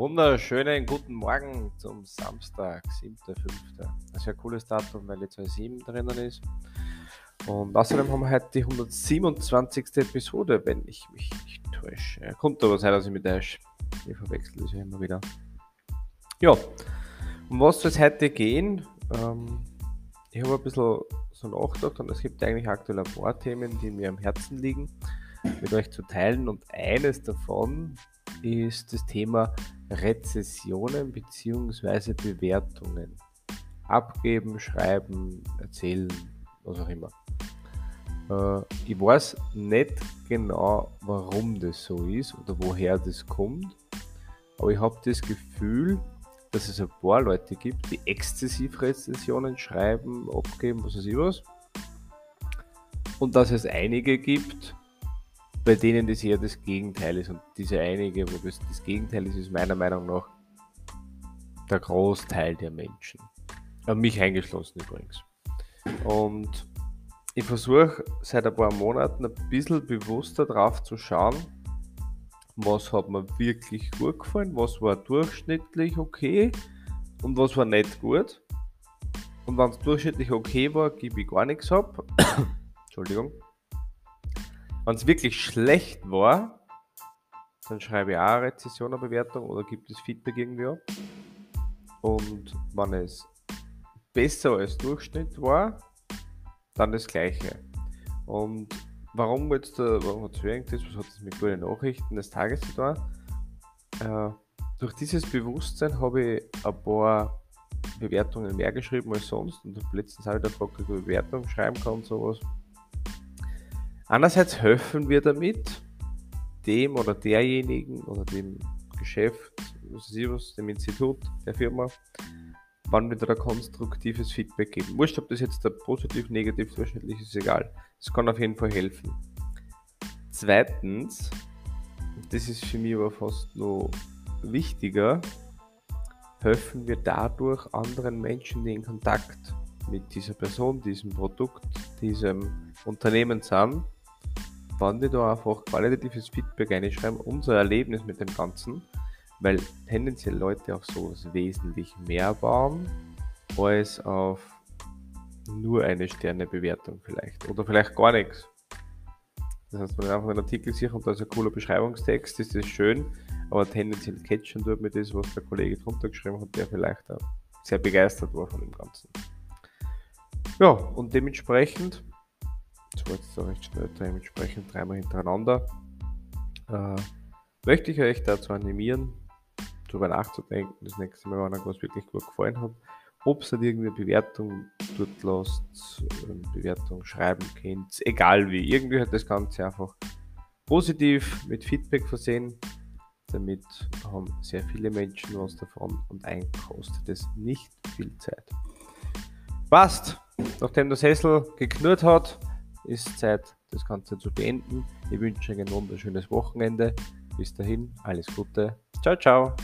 Wunderschönen guten Morgen zum Samstag, 7.5. Das ist ja ein cooles Datum, weil jetzt ein 7 drinnen ist. Und außerdem haben wir heute die 127. Episode, wenn ich mich nicht täusche. Kommt aber sein, dass ich mit täusche. Ich verwechsel das ja immer wieder. Ja, um was soll es heute gehen? Ähm, ich habe ein bisschen so nachgedacht und es gibt eigentlich aktuell ein paar Themen, die mir am Herzen liegen, mit euch zu teilen. Und eines davon ist das Thema Rezessionen bzw. Bewertungen. Abgeben, schreiben, erzählen, was auch immer. Äh, ich weiß nicht genau, warum das so ist oder woher das kommt, aber ich habe das Gefühl, dass es ein paar Leute gibt, die exzessiv Rezensionen schreiben, abgeben, was weiß ich was. Und dass es einige gibt, bei denen das eher das Gegenteil ist. Und diese einige, wo das das Gegenteil ist, ist meiner Meinung nach der Großteil der Menschen. Und mich eingeschlossen übrigens. Und ich versuche seit ein paar Monaten ein bisschen bewusster drauf zu schauen, was hat mir wirklich gut gefallen, was war durchschnittlich okay und was war nicht gut. Und wenn es durchschnittlich okay war, gebe ich gar nichts ab. Entschuldigung. Wenn es wirklich schlecht war, dann schreibe ich auch eine Rezession, eine Bewertung oder gibt es Feedback irgendwie ab. Und wenn es besser als Durchschnitt war, dann das gleiche. Und warum jetzt warum hat es das, was hat das mit guten Nachrichten des Tages zu tun? Äh, durch dieses Bewusstsein habe ich ein paar Bewertungen mehr geschrieben als sonst und habe letztens auch wieder gefragt, ob ich Bewertungen schreiben kann und sowas. Andererseits helfen wir damit dem oder derjenigen oder dem Geschäft, dem Institut, der Firma, wann wieder ein konstruktives Feedback geben. Wurscht, ob das jetzt positiv, negativ, durchschnittlich ist, egal. Es kann auf jeden Fall helfen. Zweitens, das ist für mich aber fast noch wichtiger, helfen wir dadurch anderen Menschen, die in Kontakt mit dieser Person, diesem Produkt, diesem Unternehmen sind, wenn wir da einfach qualitatives Feedback einschreiben, unser Erlebnis mit dem Ganzen, weil tendenziell Leute auf sowas wesentlich mehr bauen, als auf nur eine Sternebewertung vielleicht. Oder vielleicht gar nichts. Das heißt, wenn ich einfach einen Artikel sehe und da ist ein cooler Beschreibungstext, ist das schön, aber tendenziell catchen tut mir das, was der Kollege drunter geschrieben hat, der vielleicht auch sehr begeistert war von dem Ganzen. Ja, und dementsprechend jetzt so recht schnell, dementsprechend dreimal hintereinander. Äh, möchte ich euch dazu animieren, darüber nachzudenken, das nächste Mal, wenn euch was wirklich gut gefallen hat, ob es irgendeine Bewertung dort lasst, Bewertung schreiben könnt, egal wie. Irgendwie hat das Ganze einfach positiv mit Feedback versehen. Damit haben sehr viele Menschen was davon und eigentlich kostet es nicht viel Zeit. Passt! Nachdem das Hessel geknurrt hat, ist Zeit, das Ganze zu beenden. Ich wünsche euch ein wunderschönes Wochenende. Bis dahin, alles Gute. Ciao, ciao.